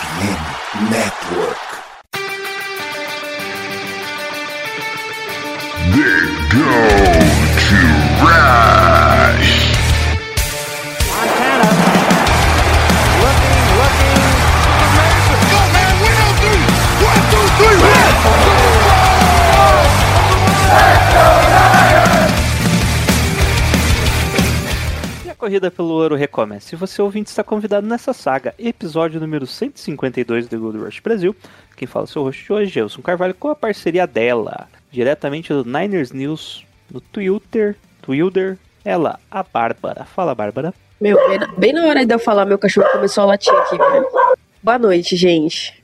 FM Network. Corrida pelo ouro recomeça. Se você ouvinte está convidado nessa saga, episódio número 152 do Gold Rush Brasil. Quem fala é seu host de hoje, Gelson Carvalho, com a parceria dela, diretamente do Niners News, no Twitter, Twitter, ela, a Bárbara. Fala, Bárbara. Meu, bem na, hora de eu falar, meu cachorro começou a latir aqui, velho. Boa noite, gente.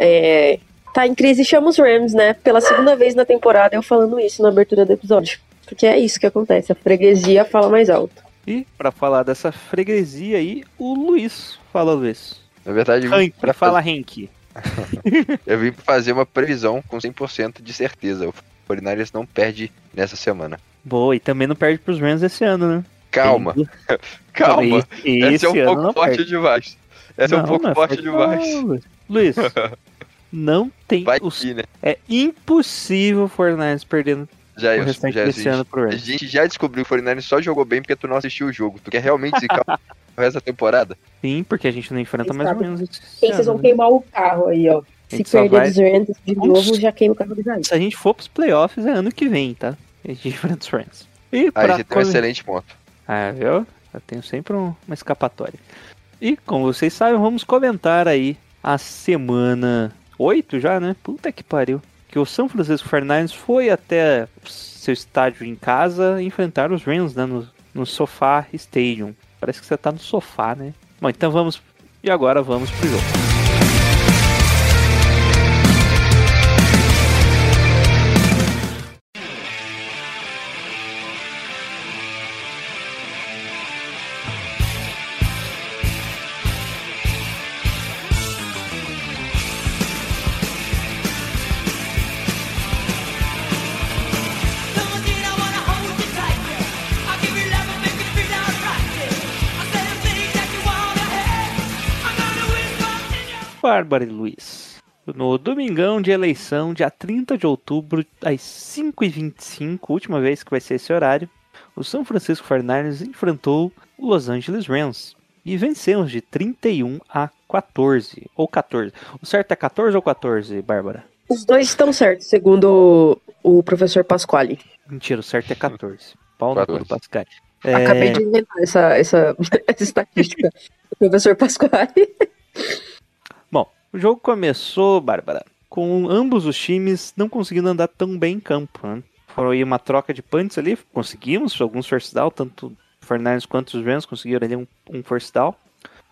É, tá em crise, chama os Rams, né? Pela segunda vez na temporada, eu falando isso na abertura do episódio. Porque é isso que acontece, a freguesia fala mais alto. E, pra falar dessa freguesia aí, o Luiz. Fala, Luiz. Na verdade, Hank, pra fala Hank. eu vim fazer uma previsão com 100% de certeza. O 49ers não perde nessa semana. Boa, e também não perde pros Rams esse ano, né? Calma, Tem- calma. Esse, Essa é um pouco não forte perde. demais. Essa é um Não, pouco não forte demais. não, Luiz. Luiz, não tem. Vai os- né? É impossível o Fortnite perdendo Já, o eu, restante já ano pro A Rams. gente já descobriu que o 49ers só jogou bem porque tu não assistiu o jogo. Tu quer realmente zicar o resto da temporada? Sim, porque a gente não enfrenta Quem mais ou menos esse vocês vão ano, né? queimar o carro aí, ó. Se perder vai- dos Rams de novo, já queima o carro do Jair. Se a gente for pros playoffs, é ano que vem, tá? A gente enfrenta os Rams. E Aí você tem um excelente ponto. Ah, viu? Eu tenho sempre um- uma escapatória. E, como vocês sabem, vamos comentar aí a semana 8 já, né? Puta que pariu. Que o São Francisco 49ers foi até seu estádio em casa enfrentar os Rams, né? No, no Sofá Stadium. Parece que você tá no sofá, né? Bom, então vamos... E agora vamos pro jogo. Bárbara e Luiz. No domingão de eleição, dia 30 de outubro, às 5h25, última vez que vai ser esse horário, o São Francisco 49ers enfrentou o Los Angeles Rams. E vencemos de 31 a 14. Ou 14. O certo é 14 ou 14, Bárbara? Os dois estão certos, segundo o, o professor Pasquale. Mentira, o certo é 14. Pau no cu do 14. Pascal. Acabei É, de inventar essa, essa, essa estatística do professor Pasquale. O jogo começou, Bárbara, com ambos os times não conseguindo andar tão bem em campo. Né? Foi uma troca de punts ali, conseguimos alguns first down, tanto o Fernandes quanto os Rams conseguiram ali um, um first down,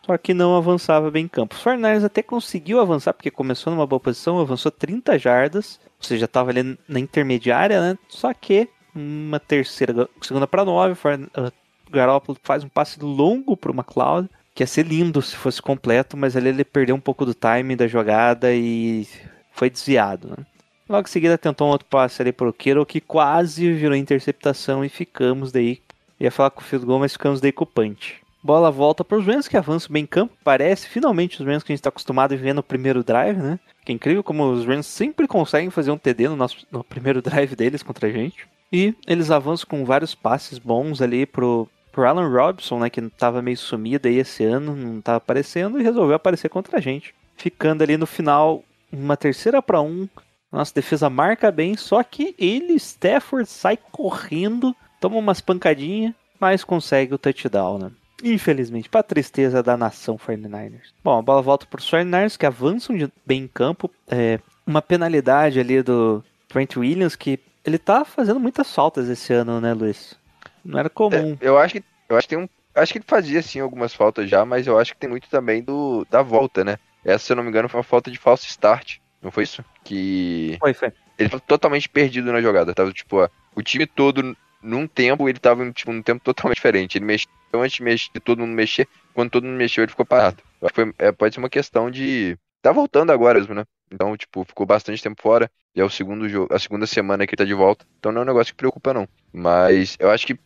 só que não avançava bem em campo. O Fernandes até conseguiu avançar, porque começou numa boa posição, avançou 30 jardas, ou seja, estava ali na intermediária, né? Só que uma terceira, segunda para nove, o Garoppolo faz um passe longo para o McLeod, que ia ser lindo se fosse completo, mas ali ele perdeu um pouco do time da jogada e foi desviado. Né? Logo em seguida tentou um outro passe ali pro Kittle que quase virou interceptação e ficamos daí. Ia falar com o field goal, mas ficamos daí com o punch. Bola volta para os Rams que avançam bem em campo. Parece finalmente os Rams que a gente está acostumado a ver no primeiro drive, né? Que é incrível como os Rams sempre conseguem fazer um TD no, nosso, no primeiro drive deles contra a gente. E eles avançam com vários passes bons ali pro, pro Alan Robson, né? Que tava meio sumido aí esse ano, não tava aparecendo, e resolveu aparecer contra a gente. Ficando ali no final, uma terceira para um. Nossa defesa marca bem, só que ele, Stafford, sai correndo, toma umas pancadinhas, mas consegue o touchdown, né? Infelizmente, para tristeza da nação 49ers. Bom, a bola volta para os 49ers que avançam de- bem em campo. É, uma penalidade ali do Trent Williams que ele tá fazendo muitas faltas esse ano, né, Luiz? Não era comum. É, eu acho que eu acho que tem um. Acho que ele fazia sim algumas faltas já, mas eu acho que tem muito também do da volta, né? Essa, se eu não me engano, foi uma falta de falso start. Não foi isso? Que Foi, foi. ele tava totalmente perdido na jogada. Tava, tipo, ó, o time todo num tempo, ele tava tipo, num tempo totalmente diferente. Ele mexeu antes de, mexer, todo mundo mexer. Quando todo mundo mexeu, ele ficou parado. Eu acho que foi- é, pode ser uma questão de. Tá voltando agora mesmo, né? Então, tipo, ficou bastante tempo fora. E é o segundo jogo, a segunda semana que ele tá de volta. Então não é um negócio que preocupa, não. Mas eu acho que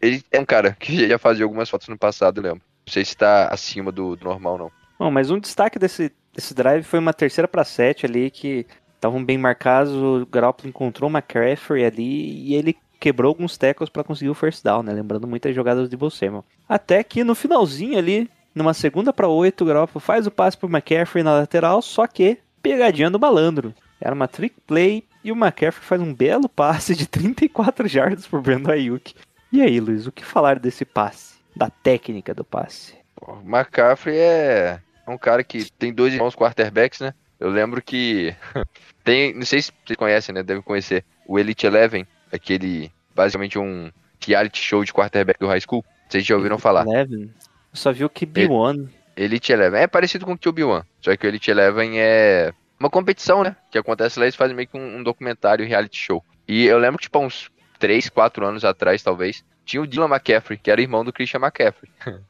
ele é um cara que já fazia algumas fotos no passado, eu lembro. Não sei se tá acima do, do normal, não. Bom, mas um destaque desse, desse drive foi uma terceira para sete ali que estavam bem marcados. O Garoppolo encontrou o McCaffrey ali e ele quebrou alguns tackles para conseguir o first down, né? Lembrando muitas jogadas de Bolsema. Até que no finalzinho ali, numa segunda para oito, o Garoppolo faz o passe pro McCaffrey na lateral, só que pegadinha do malandro. Era uma trick play e o McCaffrey faz um belo passe de 34 jardas pro Brandon Ayuk. E aí, Luiz, o que falar desse passe? Da técnica do passe? O McCaffrey é um cara que tem dois irmãos quarterbacks, né? Eu lembro que tem, não sei se vocês conhecem, né? Devem conhecer o Elite Eleven, aquele basicamente um reality show de quarterback do high school. Vocês já ouviram falar? Eleven? Eu só vi o QB1. Elite Eleven é parecido com o QB1, só que o Elite Eleven é uma competição, né? Que acontece lá, eles fazem meio que um, um documentário reality show. E eu lembro que, tipo, uns 3, 4 anos atrás, talvez, tinha o Dylan McCaffrey, que era irmão do Christian McCaffrey.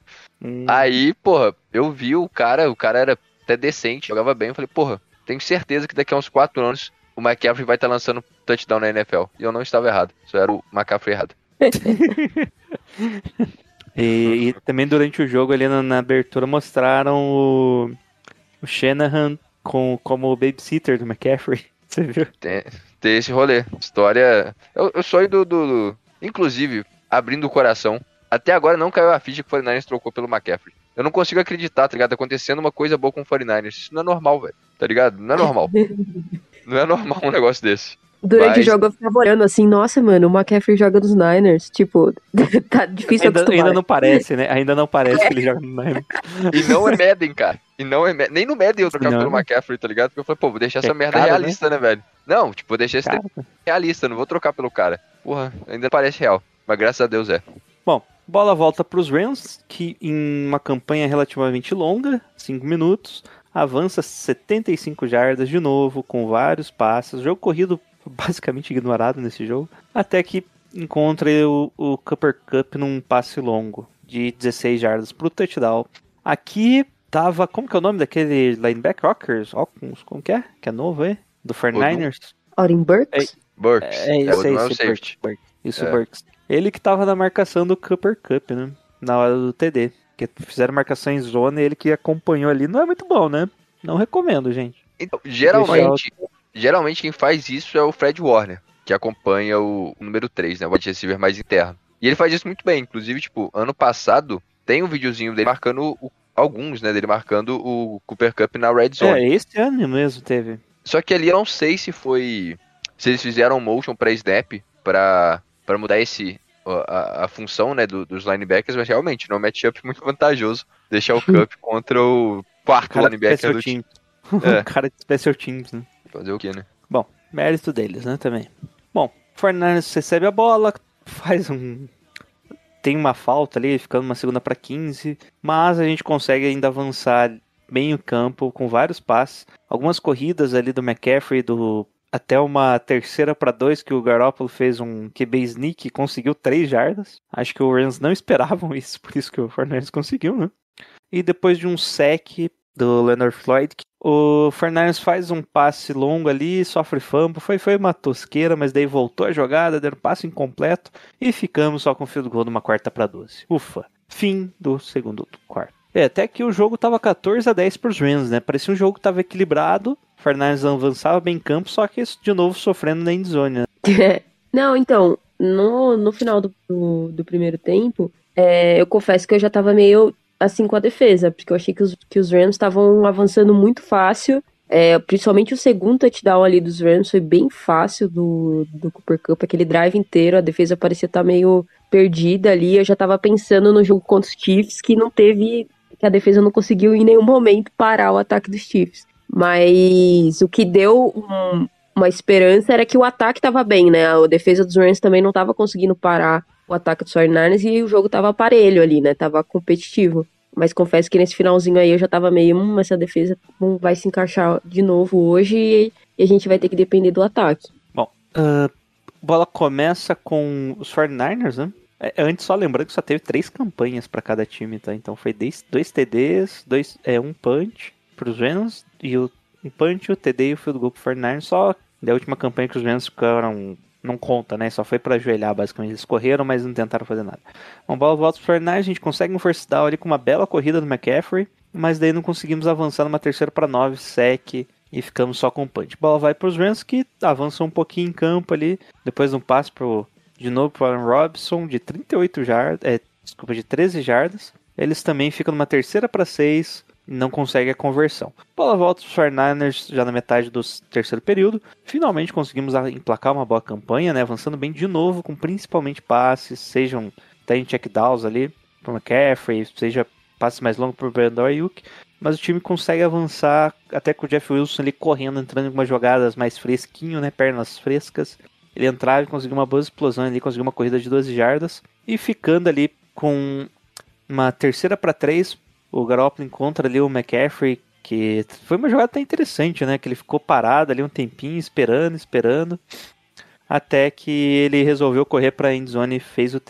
Hum, Aí, porra, eu vi o cara, o cara era até decente, jogava bem. Eu falei, porra, tenho certeza que daqui a uns 4 anos o McCaffrey vai estar lançando touchdown na NFL. E eu não estava errado, só era o McCaffrey errado. E, e também durante o jogo ali na, na abertura mostraram o, o Shanahan com, como babysitter do McCaffrey. Você viu? Tem, tem esse rolê. História. Eu, eu sonho do, do, Inclusive, abrindo o coração, até agora não caiu a ficha que o 49ers trocou pelo McCaffrey. Eu não consigo acreditar, tá ligado? Tá acontecendo uma coisa boa com o 49ers. Isso não é normal, velho. Tá ligado? Não é normal. não é normal um negócio desse. Durante Mas- o jogo eu ficava olhando assim, nossa, mano, o McCaffrey joga nos Niners. Tipo, tá difícil Ainda, acostumar. ainda não parece, né? Ainda não parece que ele joga no Niners. E não é Madden, cara. E não é Madden. Nem no Madden eu trocava pelo McCaffrey, tá ligado? Porque eu falei, pô, vou deixar essa É merda caro, né? realista, né, velho? Não, tipo, vou deixar esse realista, não vou trocar pelo cara. Porra, ainda parece real. Mas graças a Deus é. Bom, bola volta para os Rams, que em uma campanha relativamente longa, 5 minutos, avança 75 jardas de novo, com vários passes. Jogo corrido basicamente ignorado nesse jogo, até que encontra o, o Cooper Cup num passe longo de 16 jardas para o touchdown. Aqui tava, como que é o nome daquele linebacker? Rockers? Hawkins, como que é? Que é novo, é? Do 49ers? Aurin Burks? Burks. É, é, isso aí, é esse safety. Burks, Burks. Isso, É. Burks. Ele que tava na marcação do Cooper Cup, né? Na hora do TD. Que fizeram marcação em zona e ele que acompanhou ali. Não é muito bom, né? Não recomendo, gente. Então, geralmente, geralmente quem faz isso é o Fred Warner, que acompanha o número 3, né? O wide receiver mais interno. E ele faz isso muito bem. Inclusive, tipo, ano passado tem um videozinho dele marcando o- alguns, né? Dele marcando o Cooper Cup na Red Zone. É, esse ano mesmo teve. Só que ali eu não sei se foi. Se eles fizeram motion pra snap pra, pra mudar esse. A, a- função né, do- dos linebackers, mas realmente não é um matchup muito vantajoso deixar o Cup contra o quarto Cara linebacker do time. teams. É. O cara de special teams, né? Fazer o quê, né? Bom, mérito deles, né, também. Bom, o Fernandes recebe a bola, faz um... Tem uma falta ali, ficando uma segunda para 15, mas a gente consegue ainda avançar bem o campo, com vários passes. Algumas corridas ali do McCaffrey, do até uma terceira para dois que o Garoppolo fez um QB sneak e conseguiu três jardas. Acho que o Rams não esperavam isso, por isso que o Fernandes conseguiu, né? E depois de um sec do Leonard Floyd, o Fernandes faz um passe longo ali, sofre fumble, foi, foi uma tosqueira, mas daí voltou a jogada, deu um passe incompleto e ficamos só com o field goal numa quarta para 12. Ufa, fim do segundo quarto. É, até que o jogo tava 14 a 10 pros Rams, né? Parecia um jogo que tava equilibrado, Fernandes avançava bem em campo, só que de novo sofrendo na endzone, né? Não, então, no, no final do, do, do primeiro tempo, é, eu confesso que eu já tava meio assim com a defesa, porque eu achei que os, que os Rams estavam avançando muito fácil. é, principalmente o segundo touchdown ali dos Rams foi bem fácil do, do Cooper Cup, aquele drive inteiro, a defesa parecia estar meio perdida ali. Eu já tava pensando no jogo contra os Chiefs, que não teve. que a defesa não conseguiu em nenhum momento parar o ataque dos Chiefs. Mas o que deu um, uma esperança era que o ataque estava bem, né? A defesa dos Rams também não estava conseguindo parar o ataque dos 49ers e o jogo tava aparelho ali, né? Tava competitivo. Mas confesso que nesse finalzinho aí eu já tava meio, hum, essa defesa não vai se encaixar de novo hoje e, a gente vai ter que depender do ataque. Bom, a bola começa com os 49ers, né? É, Antes, só lembrando que só teve três campanhas para cada time, tá? Então foi dois, TDs, dois, é, um punch pros Rams e o um punch, o TD e o field goal pro 49ers. Só da última campanha que os Rams ficaram. Não conta, né? Só foi para ajoelhar, basicamente. Eles correram, mas não tentaram fazer nada. Uma bola volta pro 49ers, a gente consegue um first down ali com uma bela corrida do McCaffrey. mas daí não conseguimos avançar numa terceira para 9, sec e ficamos só com o punch. Bola vai para os Rams que avançam um pouquinho em campo ali, depois de um passe pro, de novo para Aaron Robson de 38 jardas, é, desculpa, de 13 jardas. Eles também ficam numa terceira para 6, não consegue a conversão. Bola volta para os 49ers já na metade do terceiro período. Finalmente conseguimos emplacar uma boa campanha, né? avançando bem de novo, com principalmente passes, sejam tem checkdowns ali para McCaffrey, seja passes mais longos para o Brandon Ayuk. Mas o time consegue avançar até com o Jeff Wilson ali correndo, entrando em algumas jogadas mais fresquinho, né? Pernas frescas. Ele entrava e conseguiu uma boa explosão ali, conseguiu uma corrida de 12 jardas. E ficando ali com uma terceira para três, o Garoppolo encontra ali o McCaffrey, que foi uma jogada até interessante, né? Que ele ficou parado ali um tempinho, esperando, esperando. Até que ele resolveu correr para a endzone e fez o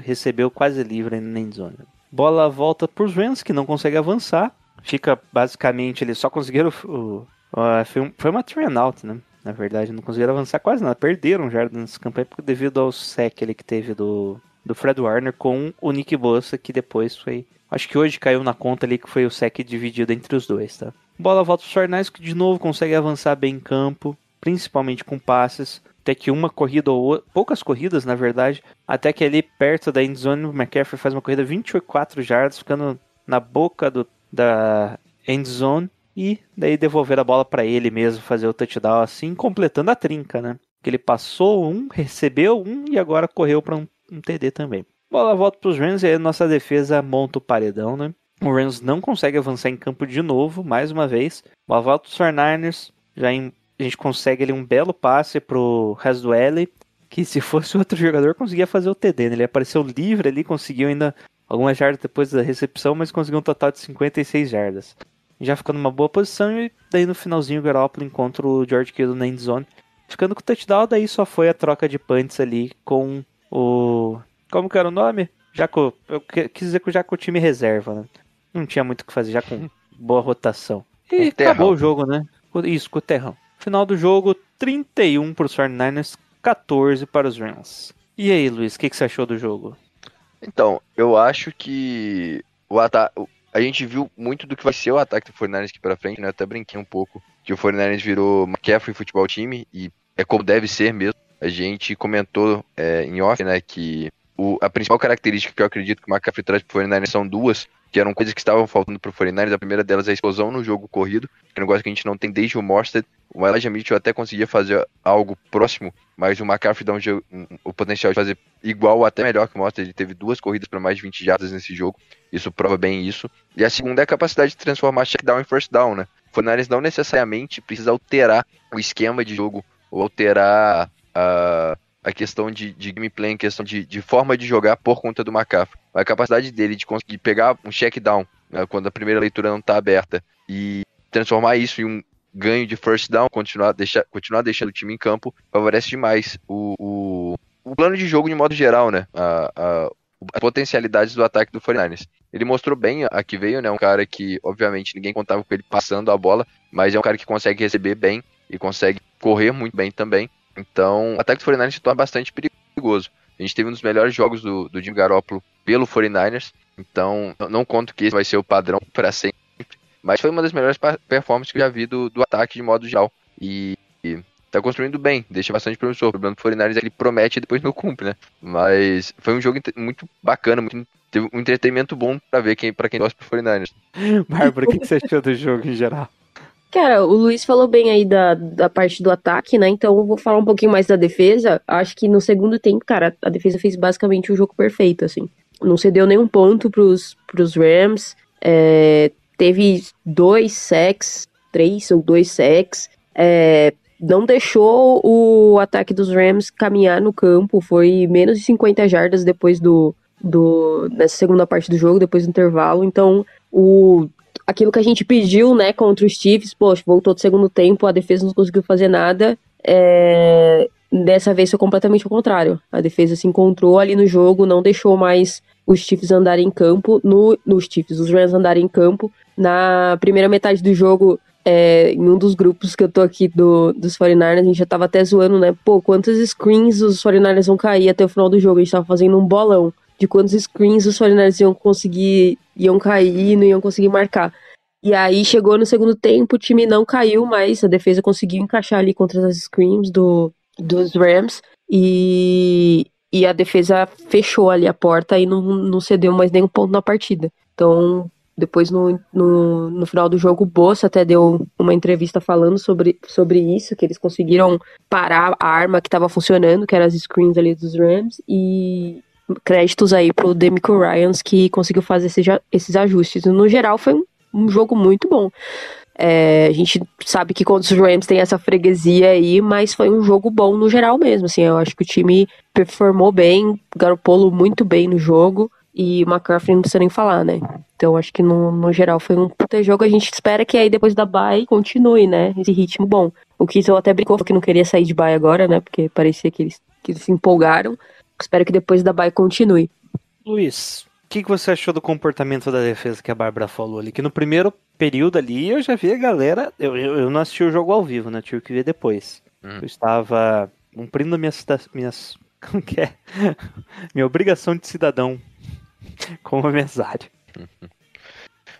recebeu quase livre na endzone. Bola volta para os Rams, que não consegue avançar. Fica basicamente, eles só conseguiram. O, o, foi, um, foi uma turn out, né? Na verdade, não conseguiram avançar quase nada. Perderam já nessa campanha devido ao sec ele que teve do, do Fred Warner com o Nick Bossa, que depois foi Acho que hoje caiu na conta ali que foi o sec dividido entre os dois, tá? Bola volta para os Fornais que de novo consegue avançar bem em campo, principalmente com passes. Até que uma corrida ou poucas corridas, na verdade, até que ali perto da endzone o McCaffrey faz uma corrida 24 jardas, ficando na boca do, da endzone e daí devolver a bola para ele mesmo, fazer o touchdown assim, completando a trinca, né? Que ele passou um, recebeu um e agora correu para um, um TD também. Bola volta para os Rams e aí nossa defesa monta o paredão, né? O Rams não consegue avançar em campo de novo, mais uma vez. Bola volta para os 49ers, já em, a gente consegue ali um belo passe pro Haswell, que se fosse outro jogador conseguia fazer o TD, né? Ele apareceu livre ali, conseguiu ainda algumas jardas depois da recepção, mas conseguiu um total de 56 jardas. Já ficou numa boa posição e daí no finalzinho o Garoppolo encontra o George Kittle na endzone. Ficando com o touchdown, daí só foi a troca de punts ali com o como que era o nome? Jaco, eu quis dizer que com o time reserva, né? Não tinha muito o que fazer, já com boa rotação. E acabou o jogo, né? Isso, com o terrão. Final do jogo, 31 para os 49ers, 14 para os Rams. E aí, Luiz, o que, que você achou do jogo? Então, eu acho que o ataque. A gente viu muito do que vai ser o ataque do 49ers aqui pra frente, né? Eu até brinquei um pouco que o 49ers virou McCaffrey futebol time e é como deve ser mesmo. A gente comentou é, em off, né, que o, a principal característica que eu acredito que o McCaffrey traz pro 49ers são duas, que eram coisas que estavam faltando pro 49ers. A primeira delas é a explosão no jogo corrido, que é um negócio que a gente não tem desde o Morstead. O Elijah Mitchell até conseguia fazer algo próximo, mas o McCaffrey dá um, um, o potencial de fazer igual ou até melhor que o Morstead. Ele teve duas corridas para mais de 20 jardas nesse jogo, isso prova bem isso. E a segunda é a capacidade de transformar check down em first down, né? O 49ers não necessariamente precisa alterar o esquema de jogo ou alterar a a questão de, de gameplay, a questão de, de, forma de jogar por conta do McCaffrey. A capacidade dele de conseguir pegar um check down né, quando a primeira leitura não está aberta e transformar isso em um ganho de first down, continuar, deixar, continuar deixando o time em campo, favorece demais o, o, o plano de jogo de modo geral, né? A, a, as potencialidades do ataque do 49ers. Ele mostrou bem a que veio, né? Um cara que, obviamente, ninguém contava com ele passando a bola, mas é um cara que consegue receber bem e consegue correr muito bem também. Então, o ataque do 49ers se torna bastante perigoso. A gente teve um dos melhores jogos do, do Jimmy Garoppolo pelo 49ers, então não conto que esse vai ser o padrão para sempre, mas foi uma das melhores performances que eu já vi do, do ataque de modo geral. E, e tá construindo bem, deixa bastante promissor. O problema do 49ers é que ele promete e depois não cumpre, né? Mas foi um jogo muito bacana, muito, teve um entretenimento bom para ver quem, para quem gosta do 49ers. Bárbara, o que você achou do jogo em geral? Cara, o Luiz falou bem aí da, da parte do ataque, né? Então eu vou falar um pouquinho mais da defesa. Acho que no segundo tempo, cara, a defesa fez basicamente o jogo perfeito, assim. Não cedeu nenhum ponto pros, pros Rams. É, teve dois sacks, três ou dois sacks. É, não deixou o ataque dos Rams caminhar no campo. Foi menos de 50 jardas depois do, do nessa segunda parte do jogo, depois do intervalo. Então, o aquilo que a gente pediu, né, contra os Chiefs, poxa, voltou do segundo tempo, a defesa não conseguiu fazer nada. É... Dessa vez foi completamente o contrário. A defesa se encontrou ali no jogo, não deixou mais os Chiefs andarem em campo, no, nos Chiefs, os Rams andarem em campo. Na primeira metade do jogo, é, em um dos grupos que eu tô aqui do, dos 49ers, a gente já tava até zoando, né? Pô, quantos screens os 49ers vão cair até o final do jogo? A gente tava fazendo um bolão de quantos screens os 49ers iam conseguir, iam cair não iam conseguir marcar. E aí chegou no segundo tempo, o time não caiu, mas a defesa conseguiu encaixar ali contra as screens do, dos Rams. E, e a defesa fechou ali a porta e não, não cedeu mais nenhum ponto na partida. Então, depois no, no, no final do jogo, o Bossa até deu uma entrevista falando sobre, sobre isso, que eles conseguiram parar a arma que estava funcionando, que eram as screens ali dos Rams, e créditos aí pro Demico Ryans que conseguiu fazer esse, esses ajustes. No geral, foi um, um jogo muito bom. É, a gente sabe que contra os Rams tem essa freguesia aí, mas foi um jogo bom no geral mesmo. Assim, eu acho que o time performou bem, Garoppolo muito bem no jogo e o McCaffrey não precisa nem falar, né? Então acho que no, no geral foi um puta jogo. A gente espera que aí depois da bye continue, né? Esse ritmo bom. O Kittle até brincou que não queria sair de bye agora, né? Porque parecia que eles, que eles se empolgaram. Espero que depois da bye continue. Luiz, o que, que você achou do comportamento da defesa que a Bárbara falou ali? Que no primeiro período ali eu já vi a galera. Eu, eu, eu não assisti o jogo ao vivo, né? Tive que ver depois. Hum. Eu estava cumprindo minhas, minhas. Como que é? Minha obrigação de cidadão como mesário.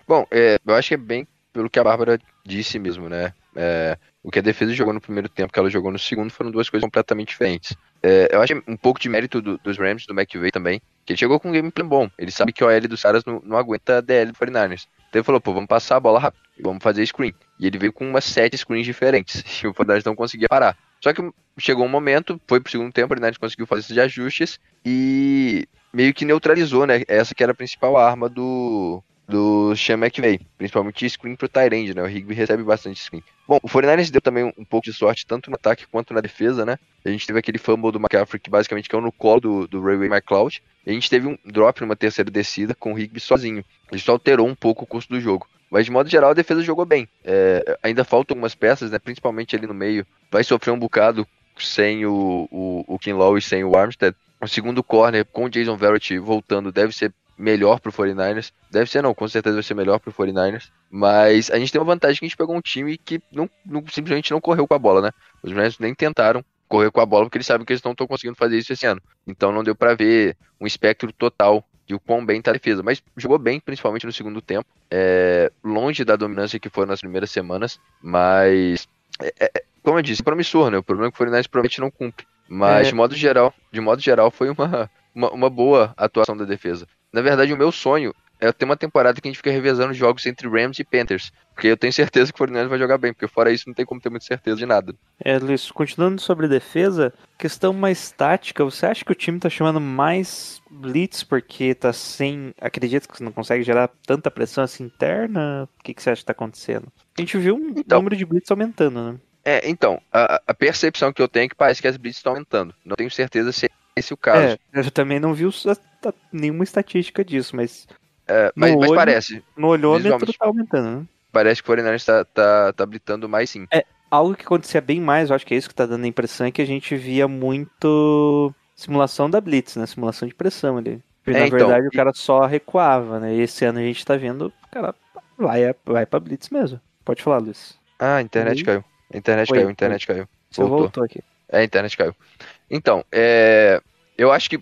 Bom, é, eu acho que é bem pelo que a Bárbara disse mesmo, né? É, o que a defesa jogou no primeiro tempo, que ela jogou no segundo, foram duas coisas completamente diferentes. É, eu acho um pouco de mérito do, dos Rams, do McVay também, que ele chegou com um gameplay bom. Ele sabe que o OL dos caras não, não aguenta a DL do 49ers. Então ele falou, pô, vamos passar a bola rápido, vamos fazer screen. E ele veio com umas sete screens diferentes, e o 49ers não conseguia parar. Só que chegou um momento, foi pro segundo tempo, o 49ers conseguiu fazer esses ajustes, e meio que neutralizou, né? Essa que era a principal arma do, do Sean McVay, principalmente screen pro Tyrande, né? O Higby recebe bastante screen. Bom, o 49ers deu também um, pouco de sorte, tanto no ataque quanto na defesa, né? A gente teve aquele fumble do McCaffrey que basicamente caiu no colo do, do Rayway McCloud. E a gente teve um drop numa terceira descida com o Higby sozinho. Isso alterou um pouco o curso do jogo. Mas de modo geral a defesa jogou bem. É, ainda faltam algumas peças, né? Principalmente ali no meio. Vai sofrer um bocado sem o, o, o Kinlaw e sem o Armstead. O segundo corner com o Jason Verrett voltando deve ser melhor pro 49ers. Deve ser não, com certeza vai ser melhor pro 49ers. Mas a gente tem uma vantagem que a gente pegou um time que não, não simplesmente não correu com a bola, né? Os Rams nem tentaram correr com a bola porque eles sabem que eles não estão conseguindo fazer isso esse ano. Então não deu para ver um espectro total de o quão bem tá a defesa. Mas jogou bem, principalmente no segundo tempo. É, longe da dominância que foi nas primeiras semanas. Mas, é, é, como eu disse, é promissor, né? O problema é que o 49ers provavelmente não cumpre. Mas, É. de modo geral, de modo geral, foi uma, uma, uma boa atuação da defesa. Na verdade, o meu sonho é ter uma temporada que a gente fica revezando jogos entre Rams e Panthers. Porque eu tenho certeza que o 49ers vai jogar bem, porque fora isso não tem como ter muita certeza de nada. É, Luiz, continuando sobre defesa, questão mais tática, você acha que o time tá chamando mais blitz porque tá sem. Acredita que você não consegue gerar tanta pressão assim interna? O que, que você acha que tá acontecendo? A gente viu um Então. número de blitz aumentando, né? É, então, a, a percepção que eu tenho é que parece que as blitz estão aumentando. Não tenho certeza se é esse o caso. É, eu também não vi os- nenhuma estatística disso, mas É, mas, mas olho- parece. no olhômetro tá aumentando, né? Parece que o 49ers tá, tá, tá blitando mais sim. Algo que acontecia bem mais, eu acho que é isso que tá dando a impressão, é que a gente via muito simulação da blitz, né? Simulação de pressão ali. É, na então, verdade, o cara só recuava, né? E esse ano a gente tá vendo, o cara vai, vai pra blitz mesmo. Pode falar, Luiz. Ah, a internet caiu. A internet Oi, caiu, a internet caiu. Você Voltou. voltou aqui. É, a internet caiu. Então, é, eu acho que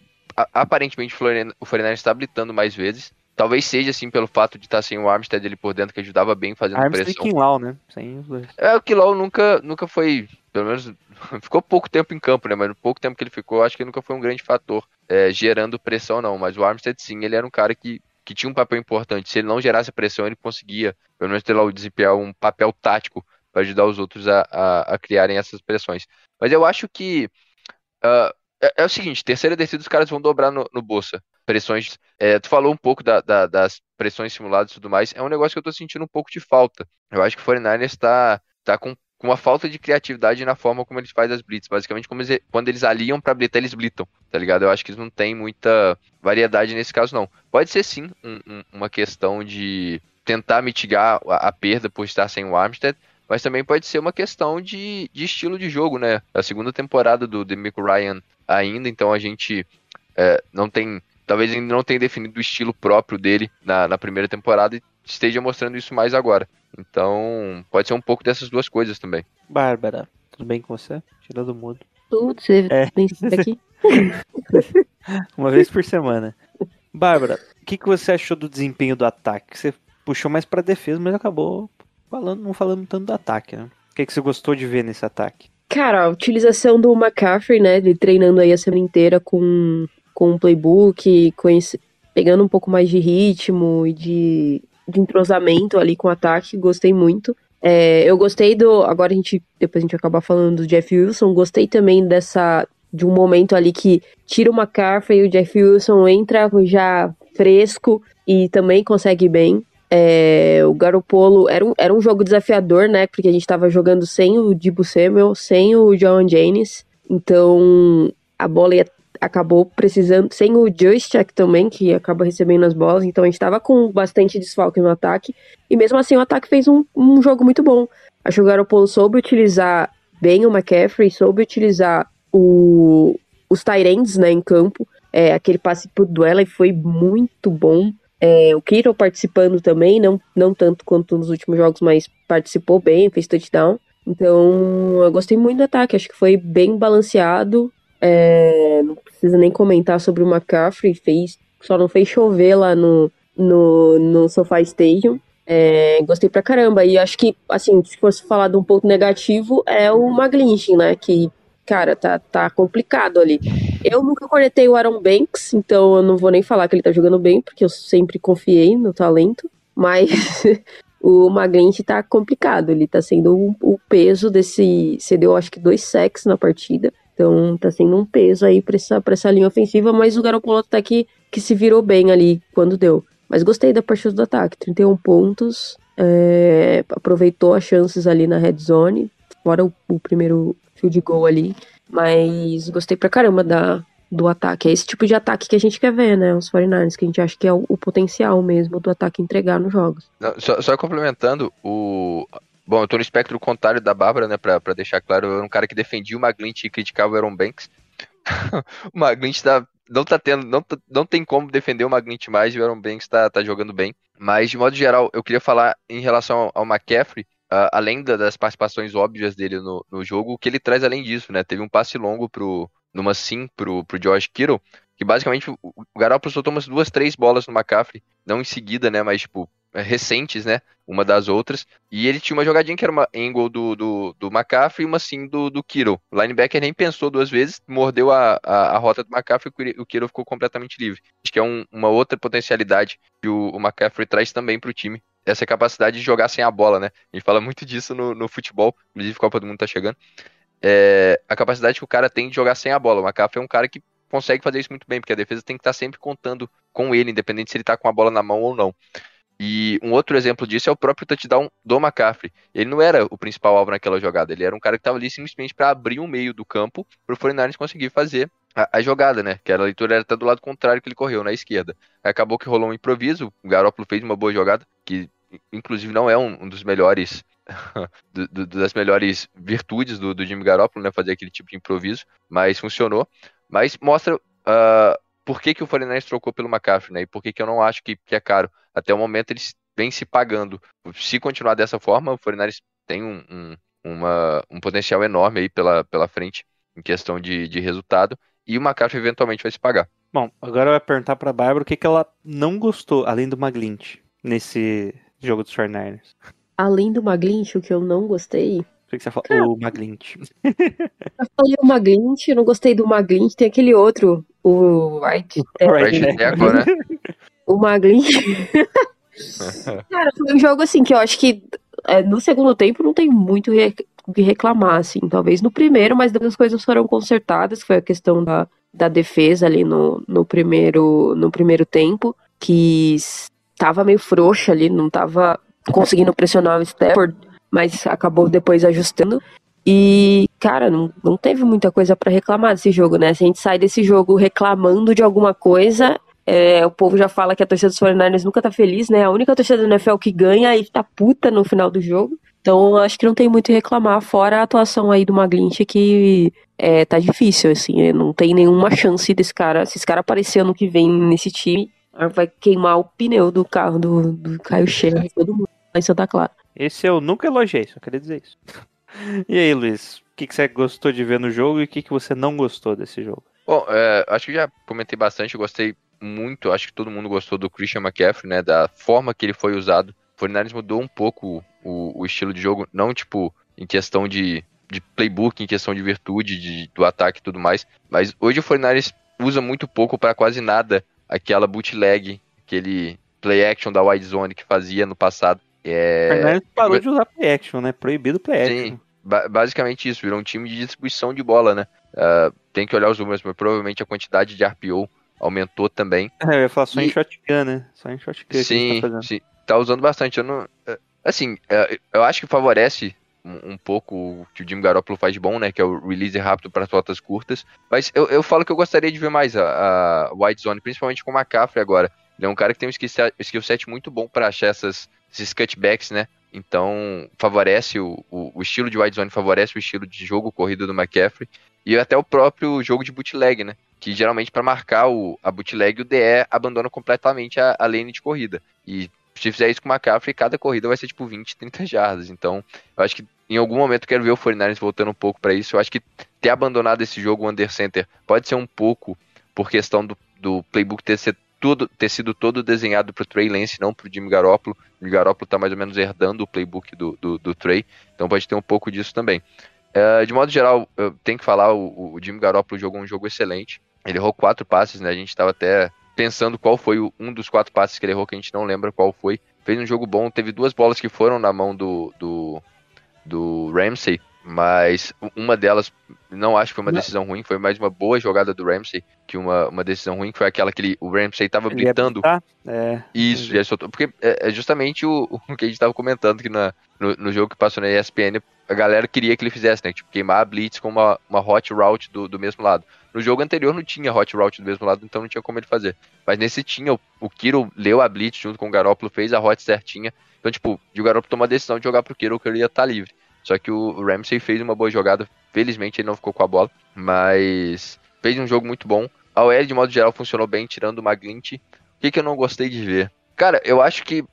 aparentemente o 49ers está blitando mais vezes. Talvez seja assim pelo fato de estar sem o Armstead ali por dentro, que ajudava bem fazendo Armstrong e pressão. Kinlaw, né? Sem os dois. É, o Kilol nunca, nunca foi, pelo menos, ficou pouco tempo em campo, né? Mas no pouco tempo que ele ficou, acho que nunca foi um grande fator é, gerando pressão, não. Mas o Armstead, sim, ele era um cara que, que tinha um papel importante. Se ele não gerasse pressão, ele conseguia, pelo menos, ter lá o desempenhar um papel tático para ajudar os outros a, a, a criarem essas pressões. Mas eu acho que ah, é, é o seguinte, terceira descida os caras vão dobrar no, no Bolsa. Pressões. é, tu falou um pouco da- da- das pressões simuladas e tudo mais. É um negócio que eu tô sentindo um pouco de falta. Eu acho que o 49ers tá, tá com, com uma falta de criatividade na forma como eles fazem as blitz. Basicamente, eles- quando eles aliam pra blitar, eles blitam, tá ligado? Eu acho que eles não tem muita variedade nesse caso, não. Pode ser sim um- um- uma questão de tentar mitigar a, a perda por estar sem o Armstead, mas também pode ser uma questão de, de estilo de jogo, né? A segunda temporada do Demico Ryan ainda, então a gente é, não tem. Talvez ainda não tenha definido o estilo próprio dele na, na primeira temporada e esteja mostrando isso mais agora. Então, pode ser um pouco dessas duas coisas também. Bárbara, tudo bem com você? Tirando o mudo. Tudo, você É. vem aqui? Uma vez por semana. Bárbara, o que, que você achou do desempenho do ataque? Você puxou mais pra defesa, mas acabou falando, não falando tanto do ataque, né? O que, que você gostou de ver nesse ataque? Cara, a utilização do McCaffrey, né? Ele treinando aí a semana inteira com, com um playbook, conhece, pegando um pouco mais de ritmo e de, de entrosamento ali com o ataque, gostei muito. É, eu gostei do. Agora a gente. Depois a gente acabar falando do Jeff Wilson. Gostei também dessa. De um momento ali que tira o McCaffrey e o Jeff Wilson entra já fresco e também consegue bem. É, o Garopolo era um, era um jogo desafiador, né? Porque a gente tava jogando sem o Dibu Samuel, sem o John Janis. Então a bola ia, acabou precisando, sem o Juszczyk também, que acaba recebendo as bolas. Então a gente tava com bastante desfalque no ataque. E mesmo assim o ataque fez um, um jogo muito bom. Acho que o Garopolo soube utilizar bem o McCaffrey, soube utilizar o, os Tyrands né, em campo. É, aquele passe pro Duela foi muito bom. É, o Kiro participando também, não, não tanto quanto nos últimos jogos, mas participou bem, fez touchdown. Então, eu gostei muito do ataque, acho que foi bem balanceado. É, não precisa nem comentar sobre o McCaffrey, fez, só não fez chover lá no, no, no SoFi Stadium. É, gostei pra caramba. E acho que, assim, se fosse falar de um ponto negativo, é o Maglinch, né? Que cara, tá, tá complicado ali. Eu nunca conectei o Aaron Banks, então eu não vou nem falar que ele tá jogando bem, porque eu sempre confiei no talento, mas o Maglente tá complicado, ele tá sendo o, peso desse. Cedeu acho que dois sacks na partida. Então tá sendo um peso aí pra essa, pra essa linha ofensiva, mas o Garoppolo até que, que se virou bem ali quando deu. Mas gostei da partida do ataque, 31 pontos, é, aproveitou as chances ali na red zone, fora o, o primeiro field goal ali. Mas gostei pra caramba da, do ataque. É esse tipo de ataque que a gente quer ver, né? Os 49ers, que a gente acha que é o, o potencial mesmo do ataque entregar nos jogos. Não, só, só, complementando, o. Bom, eu tô no espectro contrário da Bárbara, né? Pra, pra deixar claro, eu era um cara que defendia o Maglint e criticava o Aaron Banks. o Maglint tá, não tá tendo, não, não tem como defender o Maglint mais e o Aaron Banks tá, tá jogando bem. Mas, de modo geral, eu queria falar em relação ao, ao McCaffrey, uh, além da, das participações óbvias dele no, no jogo, o que ele traz além disso, né? Teve um passe longo pro, numa sim pro, pro George Kittle, que basicamente o, o Garoppolo soltou umas duas, três bolas no McCaffrey, não em seguida, né? Mas, tipo, recentes, né? Uma das outras. E ele tinha uma jogadinha que era uma angle do, do, do McCaffrey e uma sim do, do Kittle. O linebacker nem pensou duas vezes, mordeu a, a, a rota do McCaffrey e o Kittle ficou completamente livre. Acho que é um, uma outra potencialidade que o, o McCaffrey traz também para o time essa capacidade de jogar sem a bola, né? A gente fala muito disso no, no futebol, inclusive Copa do Mundo tá chegando. É, a capacidade que o cara tem de jogar sem a bola. O McCaffrey é um cara que consegue fazer isso muito bem, porque a defesa tem que estar tá sempre contando com ele, independente se ele tá com a bola na mão ou não. E um outro exemplo disso é o próprio touchdown do McCaffrey. Ele não era o principal alvo naquela jogada, ele era um cara que estava ali simplesmente para abrir o meio do campo para o 49 conseguir fazer a, a, jogada, né? Que a leitura era até do lado contrário que ele correu, na esquerda. Acabou que rolou um improviso, o Garoppolo fez uma boa jogada, que inclusive não é um, um dos melhores do, do, das melhores virtudes do, do Jimmy Garoppolo, né? Fazer aquele tipo de improviso, mas funcionou. Mas mostra uh, por que, que o 49 trocou pelo McCaffrey, né? E por que, que eu não acho que, que é caro. Até o momento eles vêm se pagando. Se continuar dessa forma, o 49 tem um, um, uma, um potencial enorme aí pela, pela frente em questão de, de resultado. E o McCaffrey eventualmente vai se pagar. Bom, agora eu vou perguntar para a Bárbara o que, que ela não gostou, além do Maglint, nesse jogo dos 49ers. Além do Maglint, o que eu não gostei. O que você falou? O Maglint. eu falei o Maglint, eu não gostei do Maglint. Tem aquele outro, o. É, right é, né? O Maglint. Cara, foi um jogo assim que eu acho que é, no segundo tempo não tem muito o que reclamar, assim. Talvez no primeiro, mas depois as coisas foram consertadas, foi a questão da, da defesa ali no, no, primeiro, no primeiro tempo, que tava meio frouxa ali, não tava conseguindo pressionar o Stafford, mas acabou depois ajustando. E, cara, não, não teve muita coisa para reclamar desse jogo, né? Se a gente sai desse jogo reclamando de alguma coisa, é, o povo já fala que a torcida dos 49ers nunca tá feliz, né? A única torcida do NFL que ganha e tá puta no final do jogo. Então, acho que não tem muito a reclamar, fora a atuação aí do Maglint, que é, tá difícil, assim, não tem nenhuma chance desse cara. Se esse cara aparecer ano que vem nesse time, vai queimar o pneu do carro do, do Caio Scherrer, todo mundo lá em Santa Clara. Esse eu nunca elogiei, só queria dizer isso. E aí, Luiz, o que, que você gostou de ver no jogo e o que, que você não gostou desse jogo? Bom, é, acho que já comentei bastante, eu gostei muito, acho que todo mundo gostou do Christian McCaffrey, né? Da forma que ele foi usado. O 49ers mudou um pouco o, o estilo de jogo, não tipo em questão de, de playbook, em questão de virtude, de, do ataque e tudo mais. Mas hoje o 49ers usa muito pouco para quase nada aquela bootleg, aquele play action da wide zone que fazia no passado. É... O 49ers parou de usar play action, né? Proibido play action. Sim, ba basicamente isso, virou um time de distribuição de bola, né? Uh, tem que olhar os números, mas provavelmente a quantidade de RPO aumentou também. É, eu ia falar só e... em shotgun, né? Só em shotgun. Sim, tá sim. Tá usando bastante. Eu não, assim, eu acho que favorece um, pouco o que o Jimmy Garoppolo faz de bom, né? Que é o release rápido para rotas curtas. Mas eu, eu falo que eu gostaria de ver mais a, a White Zone, principalmente com o McCaffrey agora. Ele é um cara que tem um skill set muito bom para achar essas, esses cutbacks, né? Então, favorece o, o, o, estilo de White Zone, favorece o estilo de jogo corrido do McCaffrey. E até o próprio jogo de bootleg, né? Que geralmente para marcar o, a bootleg, o DE abandona completamente a, a lane de corrida. E se fizer isso com o McCaffrey, cada corrida vai ser tipo 20, 30 jardas. Então, eu acho que em algum momento quero ver o 49ers voltando um pouco para isso. Eu acho que ter abandonado esse jogo, Under Center, pode ser um pouco por questão do, do playbook ter, ser tudo, ter sido todo desenhado para o Trey Lance, não para o Jimmy Garoppolo. O Jimmy Garoppolo está mais ou menos herdando o playbook do, do, do, Trey, então pode ter um pouco disso também. Uh, de modo geral, eu tenho que falar, o, o Jimmy Garoppolo jogou um jogo excelente. Ele errou quatro passes, né? A gente estava até pensando qual foi o, um dos quatro passes que ele errou, que a gente não lembra qual foi. Fez um jogo bom, teve duas bolas que foram na mão do, do, do Ramsey, mas uma delas não acho que foi uma decisão ruim, foi mais uma boa jogada do Ramsey que uma, uma decisão ruim, que foi aquela que ele, o Ramsey tava ele gritando. É, isso, ele soltou, porque é, é justamente o, o, que a gente tava comentando aqui na, no, no, jogo que passou na ESPN, a galera queria que ele fizesse, né? Tipo, queimar a Blitz com uma, uma hot route do, do mesmo lado. No jogo anterior não tinha hot route do mesmo lado, então não tinha como ele fazer. Mas nesse tinha, o, o Kiro leu a Blitz junto com o Garoppolo, fez a hot certinha. Então, tipo, o Garoppolo tomou a decisão de jogar pro Kiro, que ele ia estar tá livre. Só que o Ramsey fez uma boa jogada. Felizmente ele não ficou com a bola. Mas fez um jogo muito bom. A OL, de modo geral, funcionou bem, tirando o Maglint. O que, que eu não gostei de ver? Cara, eu acho que.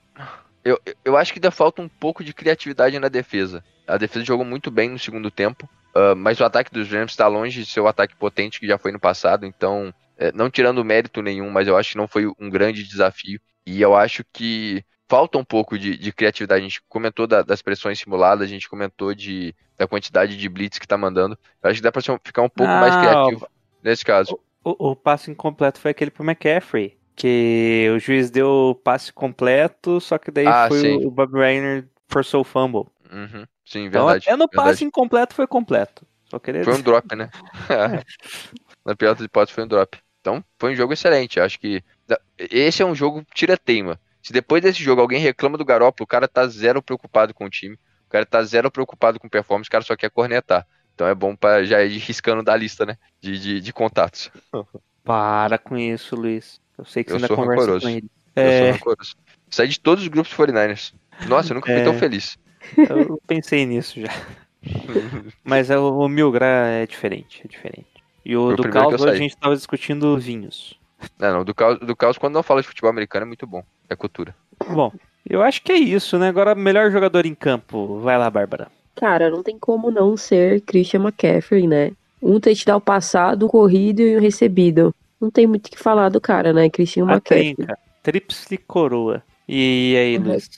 Eu, eu acho que ainda falta um pouco de criatividade na defesa. A defesa jogou muito bem no segundo tempo. Uh, mas o ataque dos Rams está longe de ser o ataque potente que já foi no passado. Então, é, não tirando mérito nenhum, mas eu acho que não foi um grande desafio. E eu acho que falta um pouco de, de criatividade. A gente comentou da, das pressões simuladas, a gente comentou de, da quantidade de blitz que está mandando. Eu acho que dá para ficar um pouco mais criativo nesse caso. O, o, passe incompleto foi aquele pro McCaffrey. Que o juiz deu o passe completo, só que daí ah, foi sim. o Bob Rainer forçou o fumble. Uhum. Sim, então, verdade. Então, até no verdade. passe incompleto foi completo. Só queria foi um drop, né? É. Na pior das hipóteses foi um drop. Então, foi um jogo excelente. Acho que esse é um jogo tira-teima. Se depois desse jogo alguém reclama do Garoppolo, o cara tá zero preocupado com o time. O cara tá zero preocupado com performance, o cara só quer cornetar. Então é bom para já ir riscando da lista, né? De, de, de contatos. Para com isso, Luiz. Eu sei que você eu ainda conversa rancoroso. com ele. Eu é... sou rancoroso. Sai de todos os grupos 49ers. Nossa, eu nunca fui é... tão feliz. Eu pensei nisso já. Mas é, o, o Mil Gra é diferente, é diferente. E o Foi do Caos a gente tava discutindo vinhos. Não, não, do caos, do caos quando não fala de futebol americano é muito bom. É cultura. Bom, eu acho que é isso, né? Agora, melhor jogador em campo. Vai lá, Bárbara. Cara, não tem como não ser Christian McCaffrey, né? Um touchdown passado, um corrido e um recebido. Não tem muito o que falar do cara, né? Christian ah, McCaffrey. Tem, cara. Tríplice coroa. E aí, Luiz?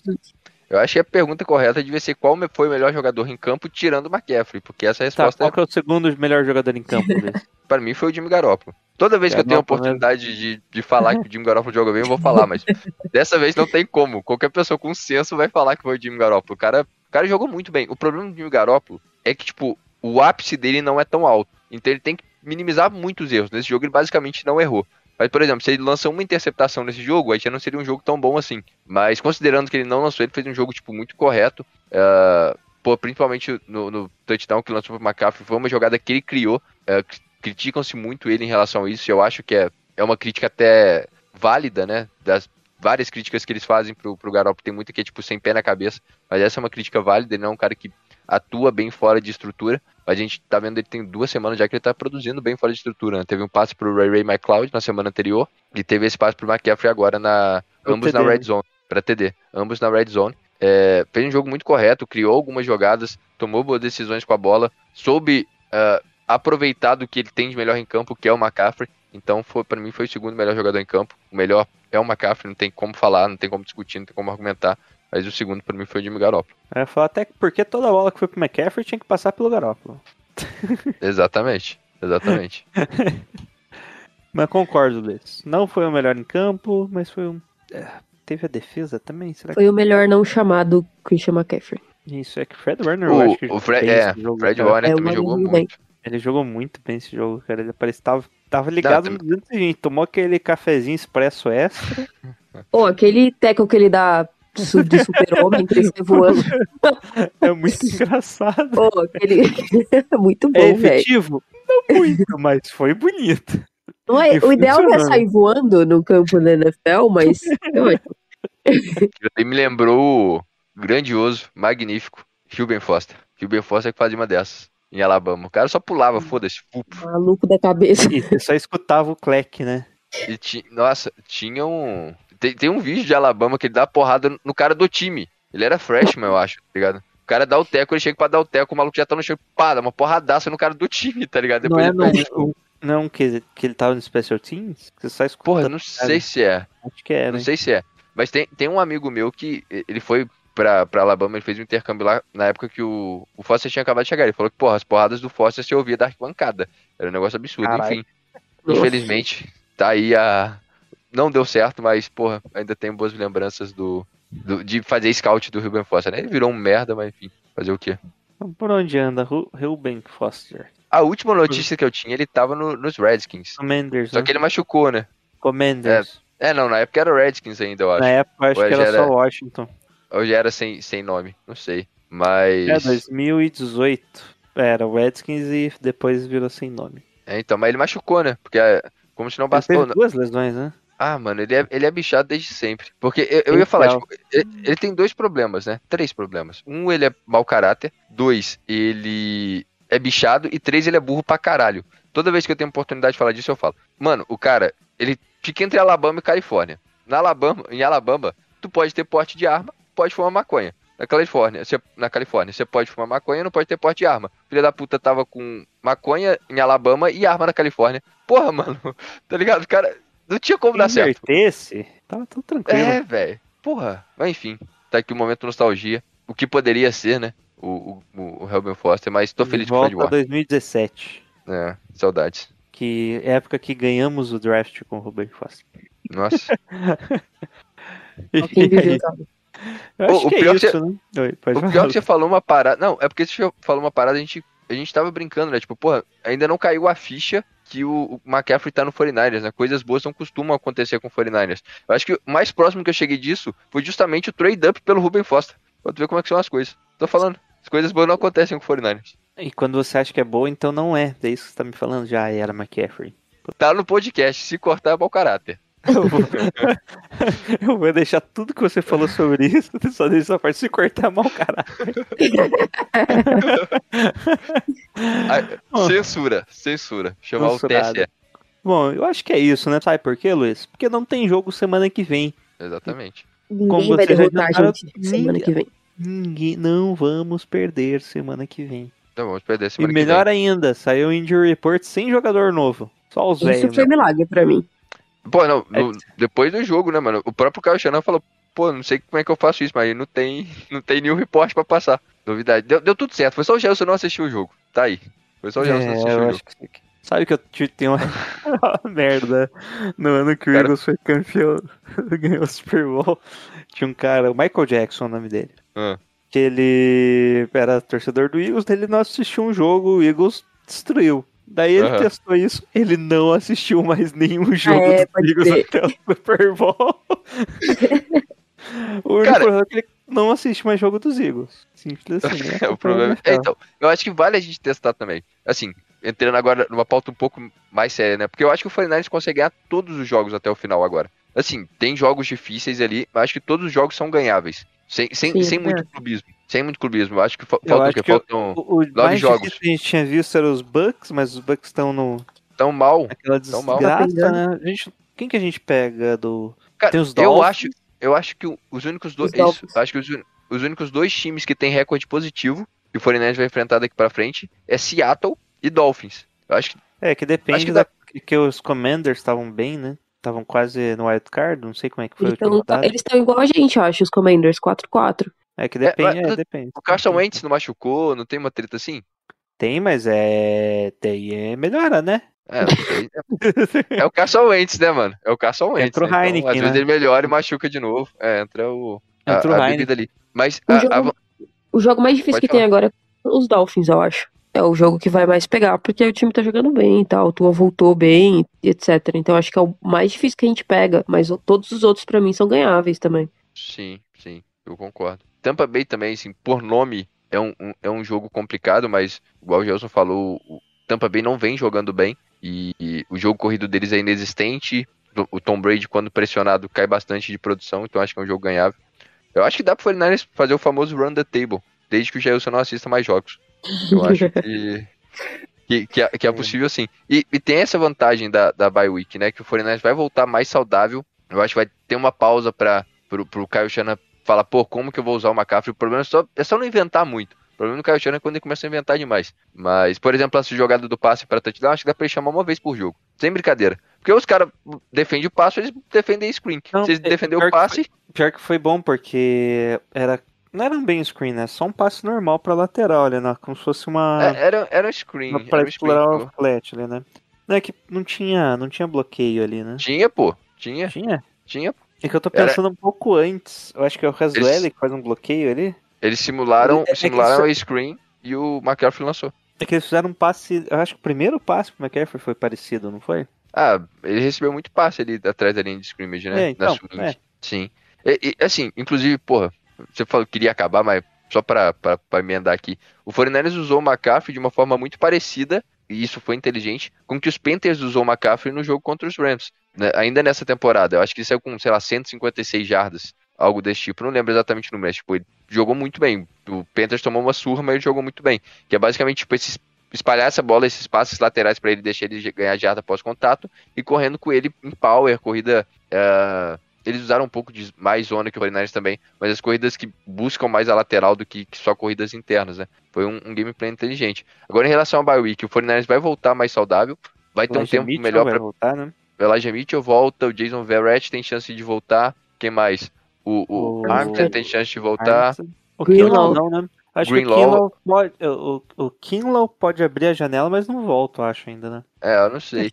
Eu acho que a pergunta correta devia ser qual foi o melhor jogador em campo tirando o McCaffrey, porque essa resposta tá, qual é... é o segundo melhor jogador em campo? Para mim foi o Jimmy Garoppolo. Toda vez que eu tenho a oportunidade de, de falar que o Jimmy Garoppolo joga bem, eu vou falar, mas dessa vez não tem como. Qualquer pessoa com senso vai falar que foi o Jimmy Garoppolo. O cara, o cara jogou muito bem. O problema do Jimmy Garoppolo é que, tipo, o ápice dele não é tão alto. Então ele tem que minimizar muitos erros. Nesse jogo ele basicamente não errou. Mas, por exemplo, se ele lança uma interceptação nesse jogo, aí já não seria um jogo tão bom assim. Mas considerando que ele não lançou, ele fez um jogo, tipo, muito correto. Uh, pô, principalmente no, no, touchdown que lançou pro McCaffrey, foi uma jogada que ele criou. Uh, Criticam-se muito ele em relação a isso, eu acho que é, é uma crítica até válida, né? Das várias críticas que eles fazem pro, pro Garoppolo, tem muita que é, tipo, sem pé na cabeça. Mas essa é uma crítica válida, ele não é um cara que atua bem fora de estrutura. A gente tá vendo ele tem duas semanas já que ele tá produzindo bem fora de estrutura. Né? Teve um passe pro Ray Ray McLeod na semana anterior e teve esse passe pro McCaffrey agora na ambos TD. na red zone para TD, ambos na red zone. É, fez um jogo muito correto, criou algumas jogadas, tomou boas decisões com a bola, soube uh, aproveitar do que ele tem de melhor em campo, que é o McCaffrey. Então, foi, pra mim, foi o segundo melhor jogador em campo. O melhor é o McCaffrey, não tem como falar, não tem como discutir, não tem como argumentar. Mas o segundo, pra mim, foi o Jimmy Garoppolo. Eu ia falar até que porque toda bola que foi pro McCaffrey tinha que passar pelo Garoppolo. Exatamente, exatamente. Mas concordo, Luiz. Não foi o melhor em campo, mas foi um. é, Teve a defesa também? Será que Foi o melhor não chamado Christian McCaffrey. isso é que Fred Warner eu acho que o, o Fred, é, jogo, Fred cara. Warner É, o também Warner jogou jogou bem. muito. Ele jogou muito bem esse jogo, cara. Ele parecia tava, tava ligado Não, antes da gente. Tomou aquele cafezinho expresso extra. Pô, aquele tackle que ele dá de super-homem, sai voando. É muito engraçado. Pô, aquele... muito É bom, velho. efetivo? Não muito, mas foi bonito. Não é, E o ideal não é sair voando no campo da NFL, mas é. Ele me lembrou o grandioso, magnífico, Ruben Foster. Ruben Foster que fazia uma dessas em Alabama. O cara só pulava, foda-se. maluco da cabeça. E você só escutava o Cleck, né? E ti- Nossa, tinha um. Tem, tem um vídeo de Alabama que ele dá porrada no cara do time. Ele era freshman, eu acho, tá ligado? O cara dá o teco, ele chega pra dar o teco, o maluco já tá no chão, pá, dá uma porradaça no cara do time, tá ligado? Não Depois é ele não, não que, que ele tava no Special Teams? Você só escuta. Porra, não sei se é. Acho que era. Não hein? sei se é. Mas tem, tem um amigo meu que ele foi pra, pra Alabama, ele fez um intercâmbio lá na época que o, o Foster tinha acabado de chegar. Ele falou que, porra, as porradas do Foster se ouvia da arquibancada. Era um negócio absurdo. Caralho. Enfim, infelizmente, tá aí a. Não deu certo, mas, porra, ainda tem boas lembranças do, do- de fazer scout do Ruben Foster, né? Ele virou um merda, mas enfim, fazer o quê? Por onde anda? Ru- Ruben Foster. A última notícia que eu tinha, ele tava no- nos Redskins. Commanders, Só né? que ele machucou, né? Commanders. É, não, na época era o Redskins ainda, eu acho. Na época, eu acho que era era- só Washington. Já era sem, sem nome, não sei. Mas. É, 2018. Era o Redskins e depois virou sem nome. É, então, mas ele machucou, né? Porque é, como se não Ele bastou. teve né? duas lesões, né? Ah, mano, ele é, ele é bichado desde sempre. Porque eu, eu ia falar, é tipo, ele, ele tem dois problemas, né? Três problemas. Um, ele é mau caráter. Dois, ele é bichado. E três, ele é burro pra caralho. Toda vez que eu tenho oportunidade de falar disso, eu falo. Mano, o cara, ele fica entre Alabama e Califórnia. Na Alabama, em Alabama, tu pode ter porte de arma, pode fumar maconha. Na Califórnia, você, na Califórnia, você pode fumar maconha, não pode ter porte de arma. Filha da puta tava com maconha em Alabama e arma na Califórnia. Porra, mano, tá ligado? Cara não tinha como dar Se certo. invertesse, tava tudo tranquilo. É, velho. Porra. Mas enfim, tá aqui o momento nostalgia. O que poderia ser, né? O, o, o Helben Foster, mas tô feliz que foi de Volta morte. 2017. É, saudades. Que época que ganhamos o draft com o Ruben Foster. Nossa. Eu acho O- o que é pior que isso, né? Oi, o pior que você falou uma parada. Não, é porque você falou uma parada, a gente, a gente tava brincando, né? Tipo, porra, ainda não caiu a ficha que o, o McCaffrey tá no 49ers, né? Coisas boas não costumam acontecer com o 49ers. Eu acho que o mais próximo que eu cheguei disso foi justamente o trade up pelo Ruben Foster. Pra tu ver como é que são as coisas. Tô falando. As coisas boas não acontecem com o 49ers. E quando você acha que é boa, então não é. É isso que você tá me falando? Já era McCaffrey. Tá no podcast. Se cortar é mau caráter. Eu vou... eu vou deixar tudo que você falou sobre isso, só deixa essa parte se cortar mal, caralho. Ó. Censura, censura. Chamar Censurado. o TSE. Bom, eu acho que é isso, né? Sabe por quê, Luiz? Porque não tem jogo semana que vem. Exatamente. Como Ninguém vai derrotar a gente semana que vem. Ninguém, não vamos perder semana que vem. Então vamos perder E semana melhor que ainda, saiu o Injury Report sem jogador novo. Só os Isso velhos. foi né? milagre pra mim. Pô, não, no- É. depois do jogo, né, mano? O próprio Kyle Shannon falou, pô, não sei como é que eu faço isso, mas não tem, não tem nenhum report pra passar. Novidade. Deu, deu tudo certo. Foi só o Gelson não assistiu o jogo. Tá aí. Foi só o Gelson não É, assistiu o jogo. que... Sabe que eu te- tenho uma uma merda no ano que o Cara- Eagles foi campeão, ganhou o Super Bowl. Tinha um cara, o Michael Jackson, o nome dele. Ah. Que ele era torcedor do Eagles, ele não assistiu um jogo, o Eagles destruiu. Daí ele Aham. testou isso, ele não assistiu mais nenhum jogo é, do pode Eagles crer. até o Super Bowl. o único Cara- problema é que ele não assiste mais jogo dos Eagles. Simples assim, né? É o problema. É, então, eu acho que vale a gente testar também. Assim, entrando agora numa pauta um pouco mais séria, né? Porque eu acho que o 49ers consegue ganhar todos os jogos até o final agora. Assim, tem jogos difíceis ali, mas acho que todos os jogos são ganháveis. Sem, sem, Sim, sem é. muito clubismo. Sem muito clubismo. Eu acho que fa Eu faltam o quê? que eu- Faltam O, o mais jogos. que a gente tinha visto eram os Bucks, mas os Bucks estão no, tão mal. naquela Tão mal. desgraça, Tá né? A gente, quem que a gente pega do... Cara, Tem os eu Dolphins. acho, eu acho que o- os únicos dois. Os Isso, acho que os, os únicos dois times que tem recorde positivo que o 49ers vai enfrentar daqui pra frente é Seattle e Dolphins. Eu acho que É, que depende que da que os Commanders estavam bem, né? Estavam quase no wild card, não sei como é que foi Eles a última tão- rodada. eles estão igual a gente, eu acho, os Commanders, 4-4. É que É, depende, mas- é, depende. O Carson Wentz não machucou, não tem uma treta assim? Tem, mas é. Daí é melhora, né? É, sei. É o Carson Wentz, né, mano? É o Carson Wentz. Entra o né? Então, Heineken, às vezes né? ele melhora e machuca de novo. É, entra o. A, Entra o a Heineken. bebida ali. Mas O a- jogo- a- O jogo mais difícil Pode que tem agora é os Dolphins, eu acho. É o jogo que vai mais pegar, porque o time tá jogando bem e tal. O Tua voltou bem, e etc. Então acho que é o mais difícil que a gente pega. Mas todos os outros, pra mim, são ganháveis também. Sim, eu concordo. Tampa Bay também, assim, por nome, é um, um- é um jogo complicado, mas, igual o Gelson falou, o Tampa Bay não vem jogando bem e, e o jogo corrido deles é inexistente. O- O Tom Brady, quando pressionado, cai bastante de produção, então acho que é um jogo ganhável. Eu acho que dá pro 49ers fazer o famoso run the table, desde que o Gelson não assista mais jogos. Eu acho que, que, que é, que é possível sim. E, e tem essa vantagem da, da bye week, né? Que o 49ers vai voltar mais saudável. Eu acho que vai ter uma pausa para pro, pro Kyle Shanahan falar, pô, como que eu vou usar o McCaffrey? O problema é só, é só não inventar muito. O problema do Kyle Shanahan é quando ele começa a inventar demais. Mas, por exemplo, essa jogada do passe para touchdown, acho que dá pra ele chamar uma vez por jogo. Sem brincadeira. Porque os caras defendem o passe, eles defendem screen. Não, Se eles é- defender pior o que passe, Pior que foi bom, porque era. Não era um bem screen, né? Só um passe normal pra lateral ali, né? Como se fosse uma. é- era, era um screen. uma pra screen explorar o flat ali, né? Não é que não tinha, não tinha bloqueio ali, né? Tinha, pô. Tinha, Tinha? tinha. É que eu tô Era- pensando um pouco antes. Eu acho que é o Razueli que faz um bloqueio ali. Eles simularam, É simularam isso- a screen e o McCaffrey lançou. É que eles fizeram um passe. Eu acho que o primeiro passe pro McCaffrey foi parecido, não foi? Ah, ele recebeu muito passe ali atrás da linha de scrimmage, né? É, então, é. Sim. E, e, assim, inclusive, porra, você falou que queria acabar, mas só pra, pra, pra emendar aqui. O 49ers usou o McCaffrey de uma forma muito parecida, e isso foi inteligente, com que os Panthers usou o McCaffrey no jogo contra os Rams. Né? Ainda nessa temporada. Eu acho que ele saiu com, sei lá, 156 jardas, algo desse tipo. Não lembro exatamente o número, mas, tipo, ele jogou muito bem. O Panthers tomou uma surra, mas ele jogou muito bem. Que é basicamente, tipo, esses espalhar essa bola, esses passes laterais pra ele deixar ele ganhar jarda após contato e correndo com ele em power, corrida. eh, eles usaram um pouco de mais zona que o 49ers também, mas as corridas que buscam mais a lateral do que, que só corridas internas, né? Foi um, um gameplay inteligente. Agora, em relação ao bye week, o 49ers vai voltar mais saudável, vai ter um tempo melhor para voltar, né? O Elijah Mitchell volta, o Jason Verrett tem chance de voltar. Quem mais? O, o, O- Armstead tem chance de voltar. O Greenlaw. Kinlaw não, né? Acho Greenlaw. que o Kinlaw pode. O, o pode abrir a janela, mas não volta, eu acho ainda, né? É, eu não sei.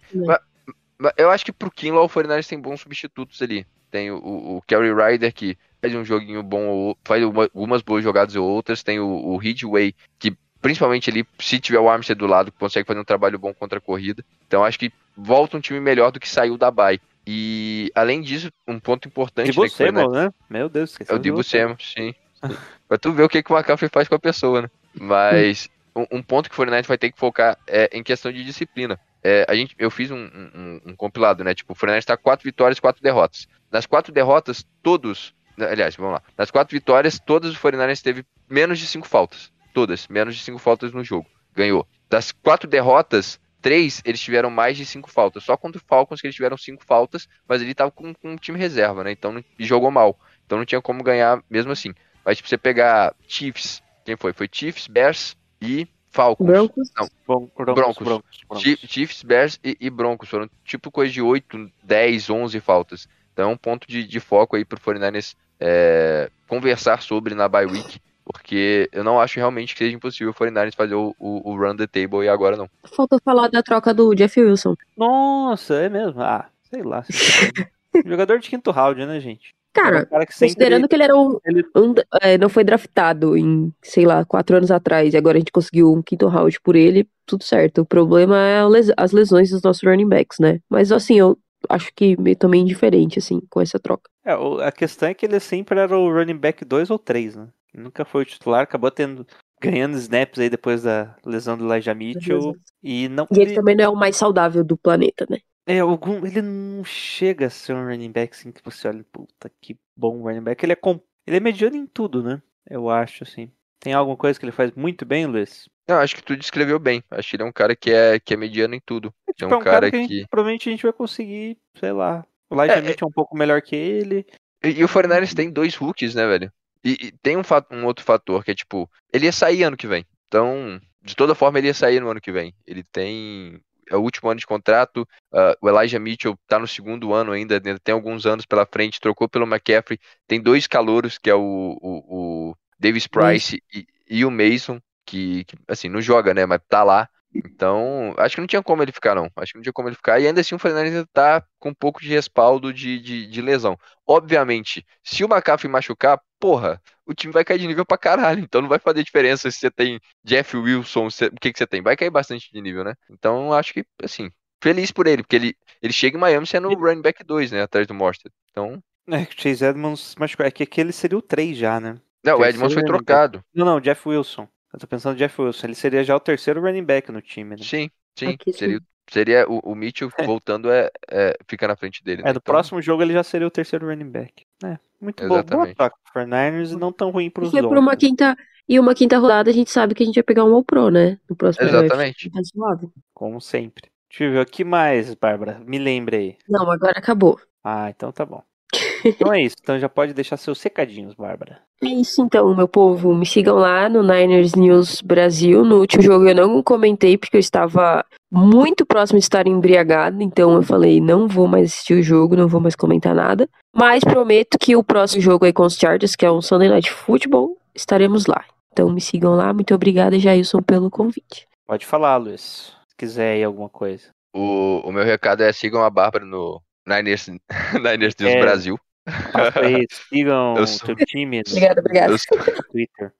Mas Eu acho que pro Kinlaw o 49ers tem bons substitutos ali. Tem o, o, o Kerry Ryder que faz um joguinho bom, ou faz uma- algumas boas jogadas ou outras. Tem o, o Ridgeway que, principalmente ali, se tiver o Armstead do lado, consegue fazer um trabalho bom contra a corrida. Então acho que volta um time melhor do que saiu da bye. E além disso, um ponto importante Dibu né, que foi, né, Samuel, né? Meu Deus, esqueci. é o Dibu Samuel, sim. pra tu ver o que, que o McCaffrey faz com a pessoa, né? Mas um, um ponto que o Fortnite vai ter que focar é em questão de disciplina. É, a gente, eu fiz um, um- um compilado, né? Tipo, o Fortnite tá quatro vitórias, quatro derrotas. Nas quatro derrotas, todos. Aliás, vamos lá. Nas quatro vitórias, todas o 49ers teve menos de cinco faltas. Todas, menos de cinco faltas no jogo. Ganhou. Das quatro derrotas, três eles tiveram mais de cinco faltas. Só contra o Falcons que eles tiveram cinco faltas, mas ele tava com, com um time reserva, né? Então e jogou mal. Então não tinha como ganhar mesmo assim. Mas tipo, você pegar Chiefs, quem foi? Foi Chiefs, Bears e Falcons. Broncos. Não, Bron- Broncos, Broncos. Broncos, Broncos. Chi- Chiefs, Bears e, e Broncos. Foram tipo coisa de 8, 10, 11 faltas. Então é um ponto de, de foco aí pro 49ers é, conversar sobre na bye week. Porque eu não acho realmente que seja impossível o 49ers fazer o, o, o run the table e agora não. Faltou falar da troca do Jeff Wilson. Nossa, é mesmo? Ah, sei lá. Jogador de quinto round, né, gente? É um Cara, cara que sempre... considerando que ele era um. ele- um- é, não foi draftado em, sei lá, quatro anos atrás, e agora a gente conseguiu um quinto round por ele, tudo certo. O problema é as lesões dos nossos running backs, né? Mas assim, eu acho que meio também indiferente, assim, com essa troca. É, a questão é que ele sempre era o running back 2 ou 3, né? Ele nunca foi o titular, acabou tendo ganhando snaps aí depois da lesão do Elijah Mitchell. E não. E ele também não é o mais saudável do planeta, né? É, algum, ele não chega a ser um running back assim que você olha, puta, que bom running back. Ele é, com, ele é mediano em tudo, né? Eu acho, assim. Tem alguma coisa que ele faz muito bem, Luiz? Eu acho que tu descreveu bem. Acho que ele é um cara que é, que é mediano em tudo. É Tipo, um cara que, a gente- que. provavelmente a gente vai conseguir, sei lá. O Elijah É, é- Mitchell é um pouco melhor que ele. E, e o 49ers tem dois rookies, né, velho? E, e tem um, fa- um outro fator que é tipo, ele ia sair ano que vem. Então, de toda forma, ele ia sair no ano que vem. Ele tem. é o último ano de contrato. Uh, o Elijah Mitchell tá no segundo ano ainda, ainda tem alguns anos pela frente, trocou pelo McCaffrey. Tem dois calouros, que é o, o, o Davis Price e, e, o Mason, que, que, assim, não joga, né? Mas tá lá. Então, acho que não tinha como ele ficar, não. Acho que não tinha como ele ficar. E ainda assim, o Fernandes ainda tá com um pouco de respaldo de, de, de lesão. Obviamente, se o McCaffrey machucar, porra, o time vai cair de nível pra caralho. Então não vai fazer diferença se você tem Jeff Wilson, se, o que, que você tem. Vai cair bastante de nível, né? Então, acho que, assim, feliz por ele, porque ele, ele chega em Miami sendo o running back 2, né? Atrás do Monster. Então. É que o Chase Edmonds machucou. É que aquele seria o 3 já, né? Não, o Edmonds foi trocado. Não, não, Jeff Wilson. Eu tô pensando no Jeff Wilson. Ele seria já o terceiro running back no time, né? Sim, sim. Aqui, seria, sim. seria o, o Mitchell é. voltando, é, é, fica na frente dele. Né? É, no então... próximo jogo ele já seria o terceiro running back. É, muito bom. Boa troca pro 49ers e não tão ruim pros Dolphins. por uma quinta E uma quinta rodada a gente sabe que a gente vai pegar um All-Pro, né? No próximo Exatamente. Tá Como sempre. Deixa eu ver o que mais, Bárbara. Me lembre aí. Não, agora acabou. Ah, então tá bom. Então é isso. Então já pode deixar seus secadinhos, Bárbara. É isso então, meu povo. Me sigam lá no Niners News Brasil. No último jogo eu não comentei porque eu estava muito próximo de estar embriagado. Então eu falei, não vou mais assistir o jogo, não vou mais comentar nada. Mas prometo que o próximo jogo aí com os Chargers, que é um Sunday Night Football, estaremos lá. Então me sigam lá. Muito obrigada, Jailson, pelo convite. Pode falar, Luiz. Se quiser aí alguma coisa. O, o meu recado é sigam a Bárbara no Niners, Niners News é, Brasil. Aí, sigam o seu time obrigado, obrigado. no Twitter.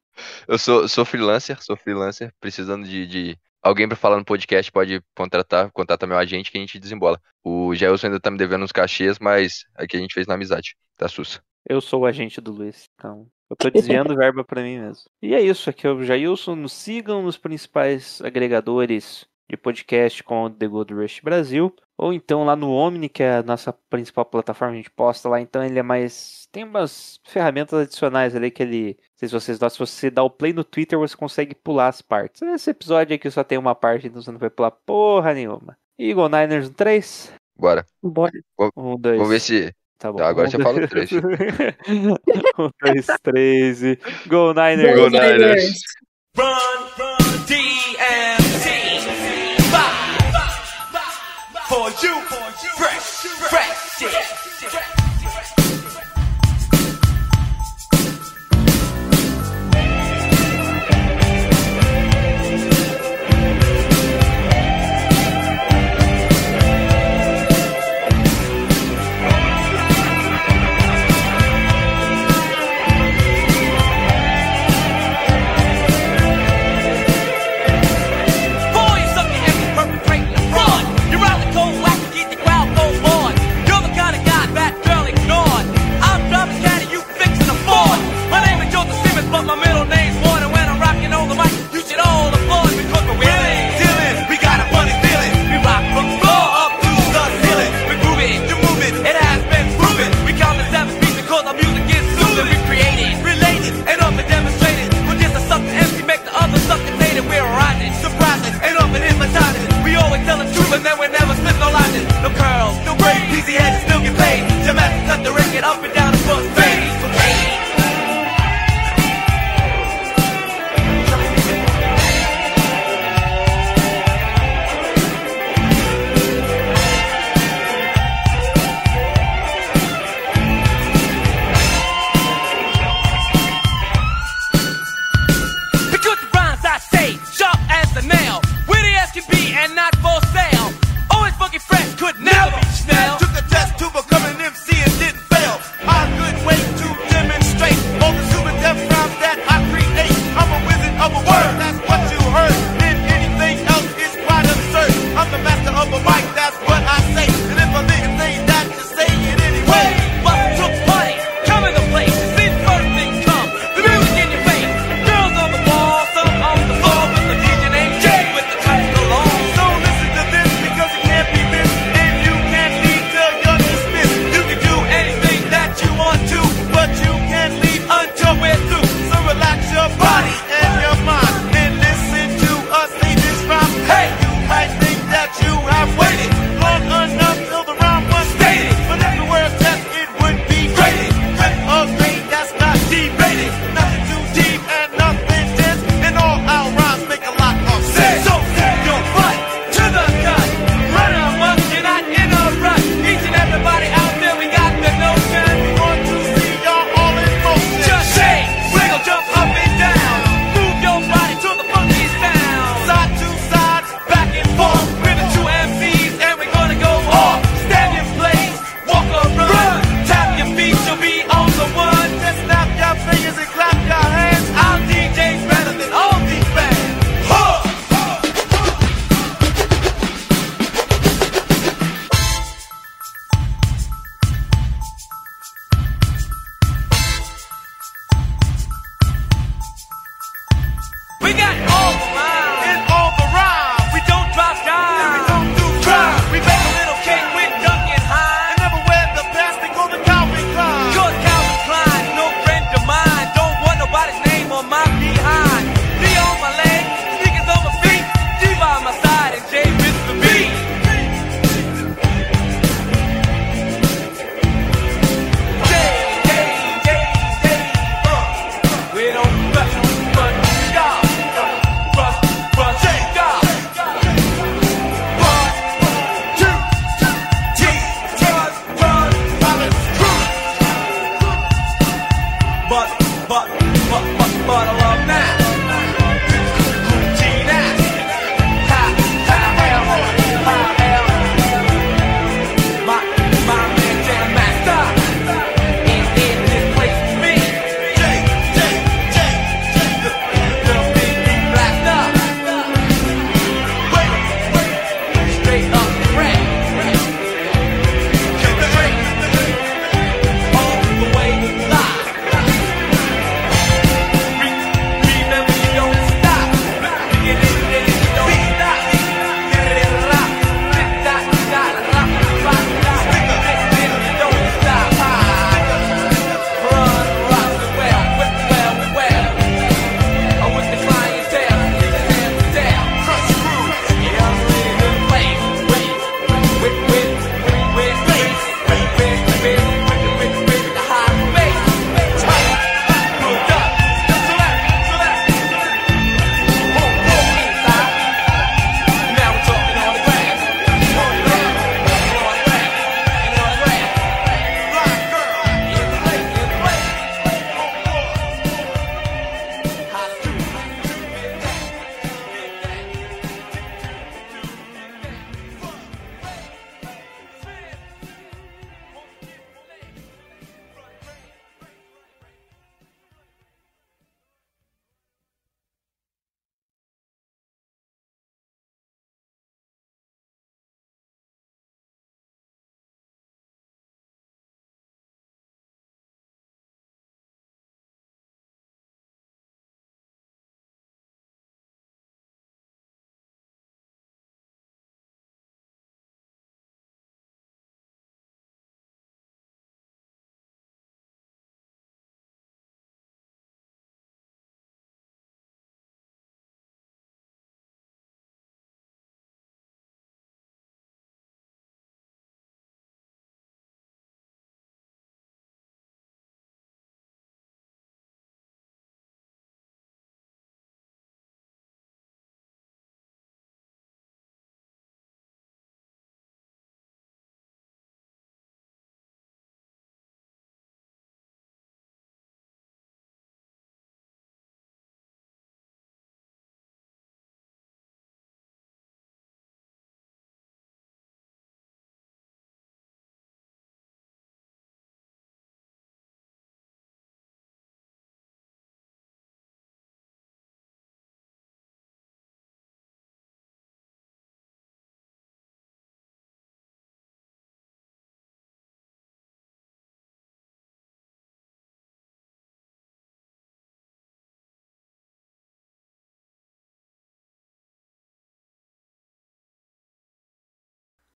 Eu sou, sou freelancer, sou freelancer, precisando de, de alguém para falar no podcast, pode contratar, contatar meu agente que a gente desembola. O Jailson ainda tá me devendo uns cachês, mas aqui a gente fez na amizade, tá sus. Eu sou o agente do Luiz, então eu tô desviando verba para mim mesmo. E é isso, aqui é o Jailson, nos sigam nos principais agregadores de podcast com o The Gold Rush Brasil, ou então lá no Omni, que é a nossa principal plataforma, a gente posta lá, então ele é mais. Tem umas ferramentas adicionais ali que ele. Não sei se vocês notam, se você dá o play no Twitter, você consegue pular as partes. Esse episódio aqui só tem uma parte, então você não vai pular porra nenhuma. Eagle Niners no 3? Bora. Bora. Um, dois. Vamos ver se. Tá bom. Tá, agora um, você fala o 3. um, dois, três e. Go Niners! Go Niners! Run, run, DMC! You. Fresh, fresh, fresh.